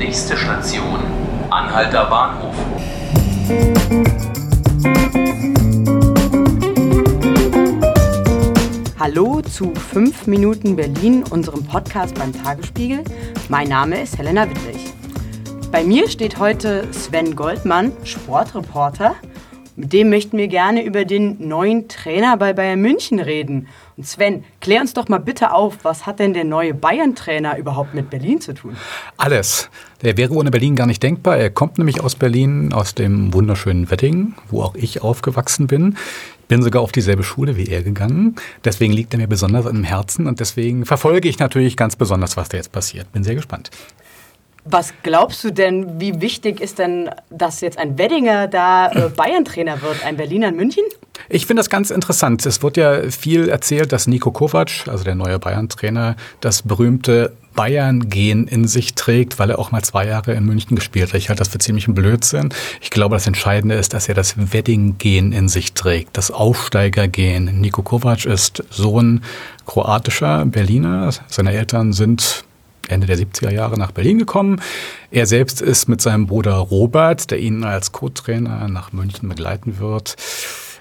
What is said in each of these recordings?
Nächste Station, Anhalter Bahnhof. Hallo zu 5 Minuten Berlin, unserem Podcast beim Tagesspiegel. Mein Name ist Helena Wittlich. Bei mir steht heute Sven Goldmann, Sportreporter. Mit dem möchten wir gerne über den neuen Trainer bei Bayern München reden. Und Sven, klär uns doch mal bitte auf, was hat denn der neue Bayern-Trainer überhaupt mit Berlin zu tun? Alles. Der wäre ohne Berlin gar nicht denkbar. Er kommt nämlich aus Berlin, aus dem wunderschönen Wedding, wo auch ich aufgewachsen bin. Bin sogar auf dieselbe Schule wie er gegangen. Deswegen liegt er mir besonders im Herzen und deswegen verfolge ich natürlich ganz besonders, was da jetzt passiert. Bin sehr gespannt. Was glaubst du denn, wie wichtig ist denn, dass jetzt ein Weddinger da äh, Bayern-Trainer wird, ein Berliner in München? Ich finde das ganz interessant. Es wird ja viel erzählt, dass Nico Kovac, also der neue Bayern-Trainer, das berühmte Bayern-Gen in sich trägt, weil er auch mal zwei Jahre in München gespielt hat. Ich halte das für ziemlich ein Blödsinn. Ich glaube, das Entscheidende ist, dass er das Wedding-Gen in sich trägt, das Aufsteiger-Gen. Nico Kovac ist Sohn kroatischer Berliner. Seine Eltern sind Ende der 70er Jahre nach Berlin gekommen. Er selbst ist mit seinem Bruder Robert, der ihn als Co-Trainer nach München begleiten wird,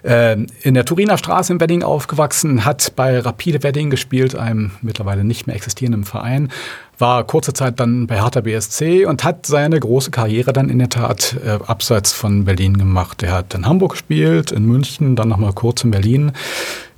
ähm, in der Turiner Straße in Wedding aufgewachsen, hat bei Rapide Wedding gespielt, einem mittlerweile nicht mehr existierenden Verein, war kurze Zeit dann bei Hertha BSC und hat seine große Karriere dann in der Tat äh, abseits von Berlin gemacht. Er hat in Hamburg gespielt, in München, dann nochmal kurz in Berlin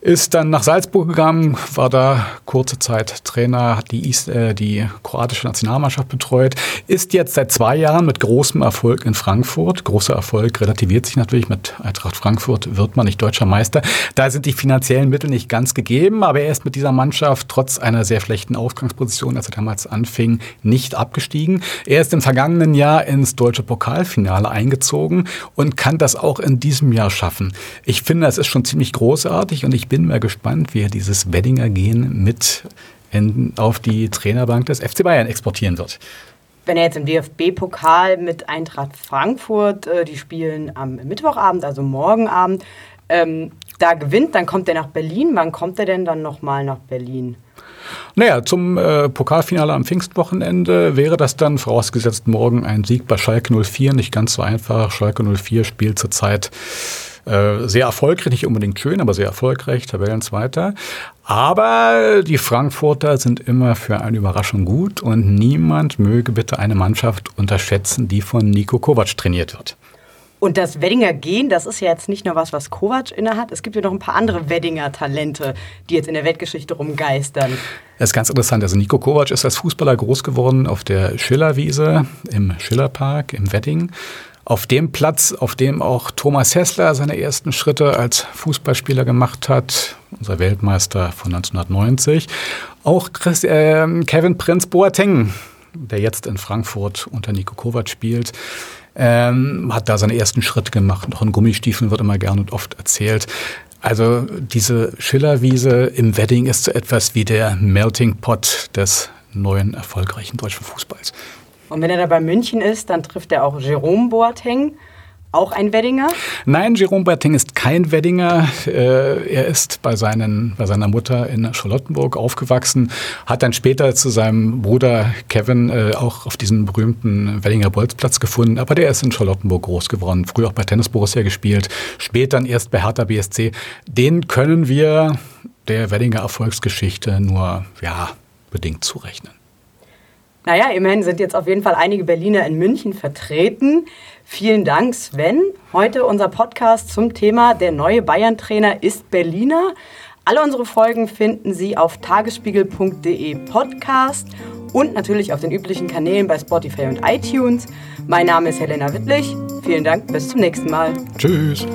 ist dann nach Salzburg gegangen, war da kurze Zeit Trainer, hat die, East, äh, die kroatische Nationalmannschaft betreut, ist jetzt seit zwei Jahren mit großem Erfolg in Frankfurt. Großer Erfolg relativiert sich natürlich mit Eintracht Frankfurt, wird man nicht deutscher Meister. Da sind die finanziellen Mittel nicht ganz gegeben, aber er ist mit dieser Mannschaft trotz einer sehr schlechten Ausgangsposition, als er damals anfing, nicht abgestiegen. Er ist im vergangenen Jahr ins deutsche Pokalfinale eingezogen und kann das auch in diesem Jahr schaffen. Ich finde, das ist schon ziemlich großartig und ich bin mal gespannt, wie er dieses Weddinger-Gehen mit in, auf die Trainerbank des FC Bayern exportieren wird. Wenn er jetzt im DFB-Pokal mit Eintracht Frankfurt, äh, die spielen am Mittwochabend, also morgen Abend, ähm, da gewinnt, dann kommt er nach Berlin. Wann kommt er denn dann nochmal nach Berlin? Naja, zum äh, Pokalfinale am Pfingstwochenende wäre das dann vorausgesetzt morgen ein Sieg bei Schalke 04. Nicht ganz so einfach. Schalke 04 spielt zurzeit äh, sehr erfolgreich, nicht unbedingt schön, aber sehr erfolgreich, Tabellenzweiter. Aber die Frankfurter sind immer für eine Überraschung gut und niemand möge bitte eine Mannschaft unterschätzen, die von Nico Kovac trainiert wird. Und das Weddinger Gen, das ist ja jetzt nicht nur was, was Kovac innehat. Es gibt ja noch ein paar andere Weddinger Talente, die jetzt in der Weltgeschichte rumgeistern. Das ist ganz interessant. Also Nico Kovac ist als Fußballer groß geworden auf der Schillerwiese im Schillerpark im Wedding auf dem Platz, auf dem auch Thomas Hessler seine ersten Schritte als Fußballspieler gemacht hat, unser Weltmeister von 1990. Auch Chris, äh, Kevin Prinz Boateng, der jetzt in Frankfurt unter Nico Kovac spielt, ähm, hat da seine ersten Schritte gemacht. Noch in Gummistiefeln wird immer gern und oft erzählt. Also diese Schillerwiese im Wedding ist so etwas wie der Melting Pot des neuen erfolgreichen deutschen Fußballs. Und wenn er da bei München ist, dann trifft er auch Jerome Boateng. Auch ein Weddinger? Nein, Jerome Boateng ist kein Weddinger. Äh, er ist bei, seinen, bei seiner Mutter in Charlottenburg aufgewachsen, hat dann später zu seinem Bruder Kevin äh, auch auf diesen berühmten Weddinger Bolzplatz gefunden. Aber der ist in Charlottenburg groß geworden, früher auch bei Tennis Borussia gespielt, später dann erst bei Hertha BSC. Den können wir der Weddinger Erfolgsgeschichte nur ja, bedingt zurechnen. Naja, immerhin sind jetzt auf jeden Fall einige Berliner in München vertreten. Vielen Dank, Sven. Heute unser Podcast zum Thema Der neue Bayern-Trainer ist Berliner. Alle unsere Folgen finden Sie auf tagesspiegel.de Podcast und natürlich auf den üblichen Kanälen bei Spotify und iTunes. Mein Name ist Helena Wittlich. Vielen Dank, bis zum nächsten Mal. Tschüss.